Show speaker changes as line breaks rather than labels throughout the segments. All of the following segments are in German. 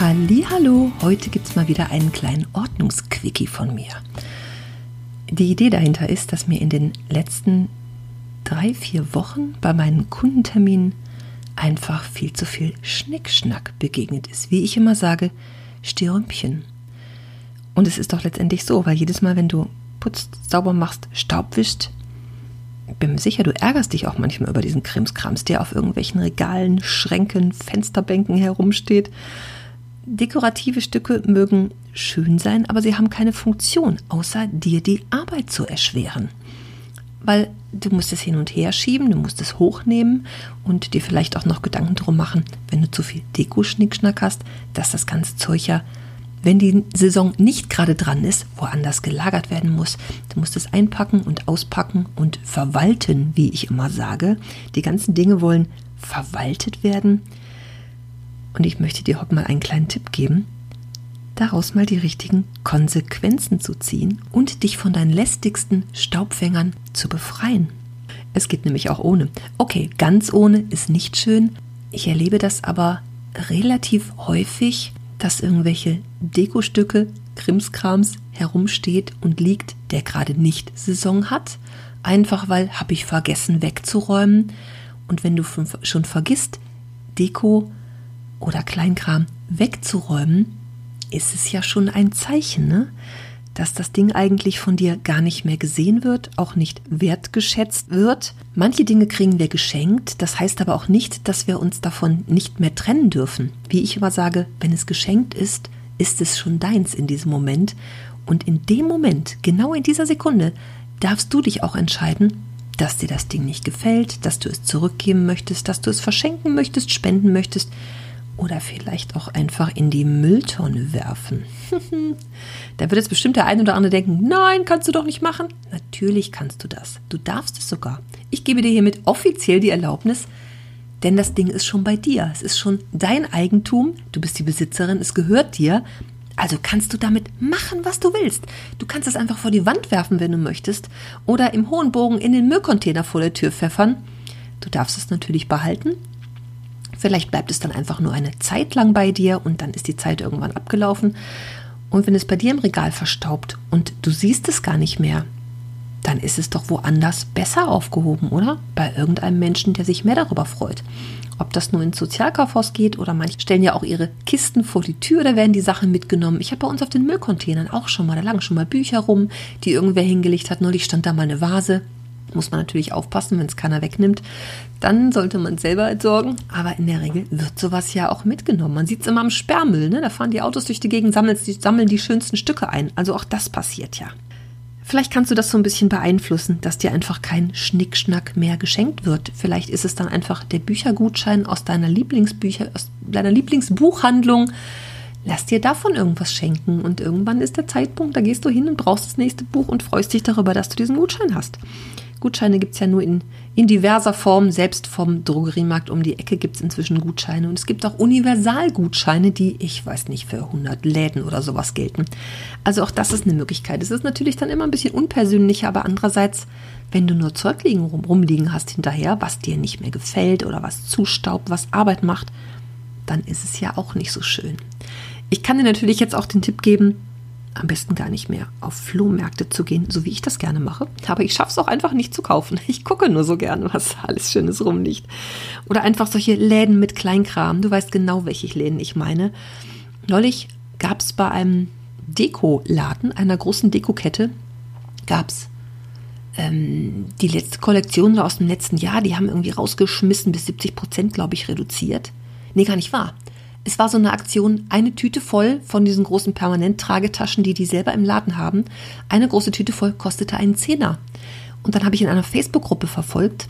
Hallo, heute gibt es mal wieder einen kleinen Ordnungsquickie von mir. Die Idee dahinter ist, dass mir in den letzten drei, vier Wochen bei meinen Kundenterminen einfach viel zu viel Schnickschnack begegnet ist. Wie ich immer sage, Stürmchen. Und es ist doch letztendlich so, weil jedes Mal, wenn du putzt, sauber machst, Staub wischt, bin mir sicher, du ärgerst dich auch manchmal über diesen Krimskrams, der auf irgendwelchen Regalen, Schränken, Fensterbänken herumsteht. Dekorative Stücke mögen schön sein, aber sie haben keine Funktion, außer dir die Arbeit zu erschweren. Weil du musst es hin und her schieben, du musst es hochnehmen und dir vielleicht auch noch Gedanken drum machen, wenn du zu viel Deko-Schnickschnack hast, dass das ganze Zeug ja, wenn die Saison nicht gerade dran ist, woanders gelagert werden muss. Du musst es einpacken und auspacken und verwalten, wie ich immer sage. Die ganzen Dinge wollen verwaltet werden. Und ich möchte dir heute mal einen kleinen Tipp geben, daraus mal die richtigen Konsequenzen zu ziehen und dich von deinen lästigsten Staubfängern zu befreien. Es geht nämlich auch ohne. Okay, ganz ohne ist nicht schön. Ich erlebe das aber relativ häufig, dass irgendwelche Dekostücke, Krimskrams herumsteht und liegt, der gerade nicht Saison hat. Einfach weil habe ich vergessen wegzuräumen. Und wenn du schon vergisst, Deko oder Kleinkram wegzuräumen, ist es ja schon ein Zeichen, ne? dass das Ding eigentlich von dir gar nicht mehr gesehen wird, auch nicht wertgeschätzt wird. Manche Dinge kriegen wir geschenkt, das heißt aber auch nicht, dass wir uns davon nicht mehr trennen dürfen. Wie ich immer sage, wenn es geschenkt ist, ist es schon deins in diesem Moment. Und in dem Moment, genau in dieser Sekunde, darfst du dich auch entscheiden, dass dir das Ding nicht gefällt, dass du es zurückgeben möchtest, dass du es verschenken möchtest, spenden möchtest oder vielleicht auch einfach in die Mülltonne werfen. da wird jetzt bestimmt der ein oder andere denken, nein, kannst du doch nicht machen. Natürlich kannst du das. Du darfst es sogar. Ich gebe dir hiermit offiziell die Erlaubnis, denn das Ding ist schon bei dir. Es ist schon dein Eigentum. Du bist die Besitzerin. Es gehört dir. Also kannst du damit machen, was du willst. Du kannst es einfach vor die Wand werfen, wenn du möchtest, oder im hohen Bogen in den Müllcontainer vor der Tür pfeffern. Du darfst es natürlich behalten, Vielleicht bleibt es dann einfach nur eine Zeit lang bei dir und dann ist die Zeit irgendwann abgelaufen. Und wenn es bei dir im Regal verstaubt und du siehst es gar nicht mehr, dann ist es doch woanders besser aufgehoben, oder? Bei irgendeinem Menschen, der sich mehr darüber freut. Ob das nur ins Sozialkaufhaus geht oder manche stellen ja auch ihre Kisten vor die Tür, da werden die Sachen mitgenommen. Ich habe bei uns auf den Müllcontainern auch schon mal, da lagen schon mal Bücher rum, die irgendwer hingelegt hat. Neulich stand da mal eine Vase muss man natürlich aufpassen, wenn es keiner wegnimmt. Dann sollte man es selber entsorgen. Aber in der Regel wird sowas ja auch mitgenommen. Man sieht es immer am Sperrmüll. Ne? Da fahren die Autos durch die Gegend, sammeln die, sammeln die schönsten Stücke ein. Also auch das passiert ja. Vielleicht kannst du das so ein bisschen beeinflussen, dass dir einfach kein Schnickschnack mehr geschenkt wird. Vielleicht ist es dann einfach der Büchergutschein aus deiner Lieblingsbücher, aus deiner Lieblingsbuchhandlung. Lass dir davon irgendwas schenken und irgendwann ist der Zeitpunkt, da gehst du hin und brauchst das nächste Buch und freust dich darüber, dass du diesen Gutschein hast. Gutscheine gibt es ja nur in, in diverser Form. Selbst vom Drogeriemarkt um die Ecke gibt es inzwischen Gutscheine. Und es gibt auch Universalgutscheine, die, ich weiß nicht, für 100 Läden oder sowas gelten. Also auch das ist eine Möglichkeit. Es ist natürlich dann immer ein bisschen unpersönlicher, aber andererseits, wenn du nur Zeug liegen, rum, rumliegen hast hinterher, was dir nicht mehr gefällt oder was zustaubt, was Arbeit macht, dann ist es ja auch nicht so schön. Ich kann dir natürlich jetzt auch den Tipp geben, am besten gar nicht mehr auf Flohmärkte zu gehen, so wie ich das gerne mache. Aber ich schaffe es auch einfach nicht zu kaufen. Ich gucke nur so gerne, was alles Schönes rumliegt. Oder einfach solche Läden mit Kleinkram. Du weißt genau, welche Läden ich meine. Neulich gab es bei einem Dekoladen, einer großen Dekokette, gab es ähm, die letzte Kollektion aus dem letzten Jahr. Die haben irgendwie rausgeschmissen, bis 70 Prozent, glaube ich, reduziert. Nee, gar nicht wahr es war so eine Aktion, eine Tüte voll von diesen großen Permanent-Tragetaschen, die die selber im Laden haben. Eine große Tüte voll kostete einen Zehner. Und dann habe ich in einer Facebook-Gruppe verfolgt,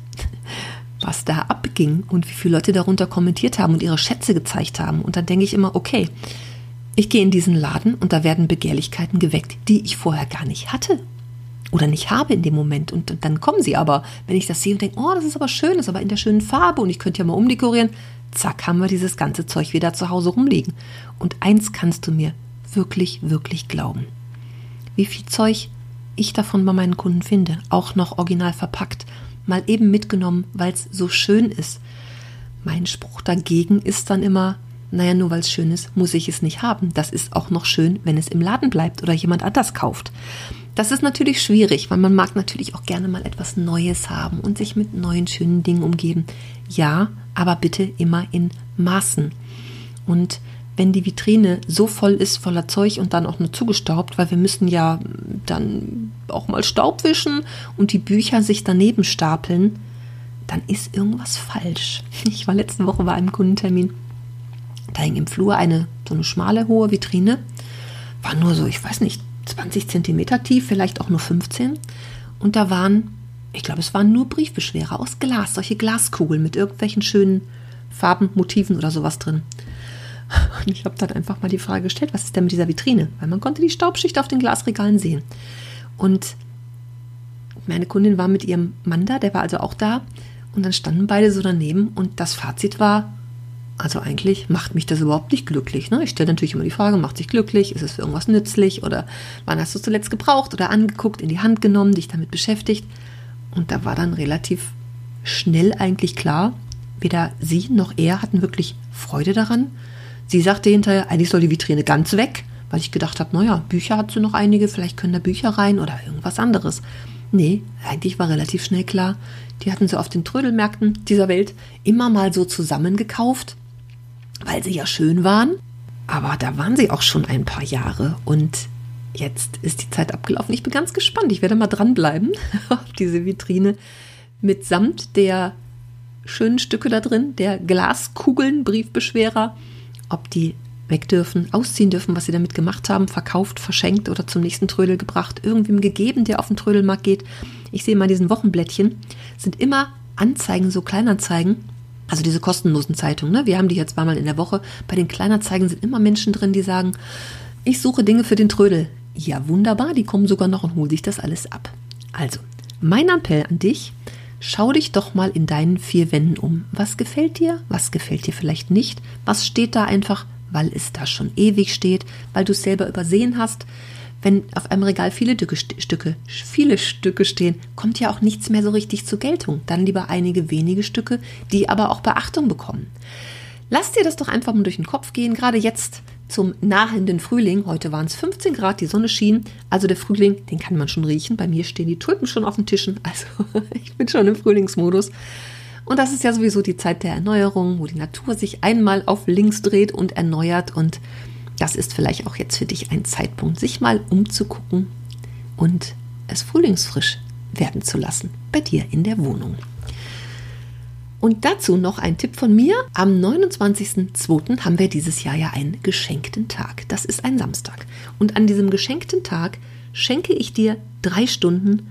was da abging und wie viele Leute darunter kommentiert haben und ihre Schätze gezeigt haben. Und dann denke ich immer, okay, ich gehe in diesen Laden und da werden Begehrlichkeiten geweckt, die ich vorher gar nicht hatte oder nicht habe in dem Moment. Und, und dann kommen sie aber, wenn ich das sehe und denke, oh, das ist aber schön, das ist aber in der schönen Farbe und ich könnte ja mal umdekorieren, zack, haben wir dieses ganze Zeug wieder zu Hause rumliegen. Und eins kannst du mir wirklich, wirklich glauben. Wie viel Zeug ich davon bei meinen Kunden finde, auch noch original verpackt, mal eben mitgenommen, weil es so schön ist. Mein Spruch dagegen ist dann immer, naja, nur weil es schön ist, muss ich es nicht haben. Das ist auch noch schön, wenn es im Laden bleibt oder jemand anders kauft. Das ist natürlich schwierig, weil man mag natürlich auch gerne mal etwas Neues haben und sich mit neuen schönen Dingen umgeben. Ja, aber bitte immer in Maßen. Und wenn die Vitrine so voll ist voller Zeug und dann auch nur zugestaubt, weil wir müssen ja dann auch mal Staub wischen und die Bücher sich daneben stapeln, dann ist irgendwas falsch. Ich war letzte Woche bei einem Kundentermin. Da hing im Flur eine so eine schmale hohe Vitrine, war nur so, ich weiß nicht, 20 Zentimeter tief, vielleicht auch nur 15. Und da waren, ich glaube, es waren nur Briefbeschwerer aus Glas, solche Glaskugeln mit irgendwelchen schönen Farben, Motiven oder sowas drin. Und ich habe dann einfach mal die Frage gestellt, was ist denn mit dieser Vitrine? Weil man konnte die Staubschicht auf den Glasregalen sehen. Und meine Kundin war mit ihrem Mann da, der war also auch da. Und dann standen beide so daneben und das Fazit war, also eigentlich macht mich das überhaupt nicht glücklich. Ne? Ich stelle natürlich immer die Frage, macht sich glücklich? Ist es für irgendwas nützlich? Oder wann hast du es zuletzt gebraucht oder angeguckt, in die Hand genommen, dich damit beschäftigt? Und da war dann relativ schnell eigentlich klar, weder sie noch er hatten wirklich Freude daran. Sie sagte hinterher, eigentlich soll die Vitrine ganz weg, weil ich gedacht habe, naja, Bücher hat sie noch einige, vielleicht können da Bücher rein oder irgendwas anderes. Nee, eigentlich war relativ schnell klar, die hatten sie auf den Trödelmärkten dieser Welt immer mal so zusammengekauft weil sie ja schön waren. Aber da waren sie auch schon ein paar Jahre und jetzt ist die Zeit abgelaufen. Ich bin ganz gespannt. Ich werde mal dranbleiben auf diese Vitrine mitsamt der schönen Stücke da drin, der Glaskugeln, Briefbeschwerer, ob die weg dürfen, ausziehen dürfen, was sie damit gemacht haben, verkauft, verschenkt oder zum nächsten Trödel gebracht, irgendwem gegeben, der auf den Trödelmarkt geht. Ich sehe mal diesen Wochenblättchen, sind immer Anzeigen, so Kleinanzeigen also diese kostenlosen Zeitungen, ne? wir haben die jetzt zweimal in der Woche. Bei den Kleinerzeigen sind immer Menschen drin, die sagen, ich suche Dinge für den Trödel. Ja, wunderbar, die kommen sogar noch und holen sich das alles ab. Also, mein Appell an dich, schau dich doch mal in deinen vier Wänden um. Was gefällt dir? Was gefällt dir vielleicht nicht? Was steht da einfach, weil es da schon ewig steht, weil du es selber übersehen hast? Wenn auf einem Regal viele Stücke, viele Stücke stehen, kommt ja auch nichts mehr so richtig zur Geltung. Dann lieber einige wenige Stücke, die aber auch Beachtung bekommen. Lass dir das doch einfach mal durch den Kopf gehen, gerade jetzt zum nahenden Frühling. Heute waren es 15 Grad, die Sonne schien. Also der Frühling, den kann man schon riechen. Bei mir stehen die Tulpen schon auf den Tischen. Also ich bin schon im Frühlingsmodus. Und das ist ja sowieso die Zeit der Erneuerung, wo die Natur sich einmal auf links dreht und erneuert. Und das ist vielleicht auch jetzt für dich ein Zeitpunkt, sich mal umzugucken und es frühlingsfrisch werden zu lassen bei dir in der Wohnung. Und dazu noch ein Tipp von mir. Am 29.02. haben wir dieses Jahr ja einen geschenkten Tag. Das ist ein Samstag. Und an diesem geschenkten Tag schenke ich dir drei Stunden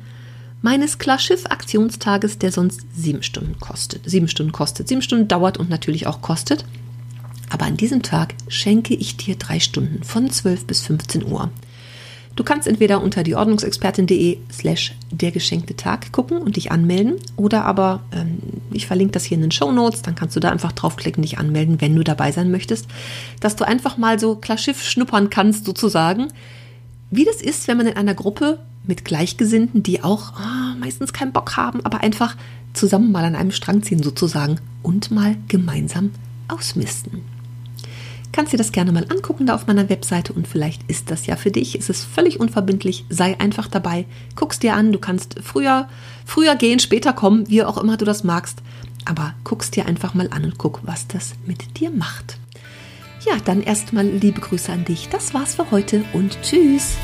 meines Klarschiff-Aktionstages, der sonst sieben Stunden kostet. Sieben Stunden kostet, sieben Stunden dauert und natürlich auch kostet. Aber an diesem Tag schenke ich dir drei Stunden von 12 bis 15 Uhr. Du kannst entweder unter dieordnungsexpertin.de slash der geschenkte Tag gucken und dich anmelden oder aber ähm, ich verlinke das hier in den Show Notes, dann kannst du da einfach draufklicken, dich anmelden, wenn du dabei sein möchtest, dass du einfach mal so klar Schiff schnuppern kannst sozusagen, wie das ist, wenn man in einer Gruppe mit Gleichgesinnten, die auch oh, meistens keinen Bock haben, aber einfach zusammen mal an einem Strang ziehen sozusagen und mal gemeinsam ausmisten kannst dir das gerne mal angucken da auf meiner Webseite und vielleicht ist das ja für dich. Es ist völlig unverbindlich. Sei einfach dabei. Guck's dir an. Du kannst früher, früher gehen, später kommen, wie auch immer du das magst. Aber guck's dir einfach mal an und guck, was das mit dir macht. Ja, dann erstmal liebe Grüße an dich. Das war's für heute und tschüss.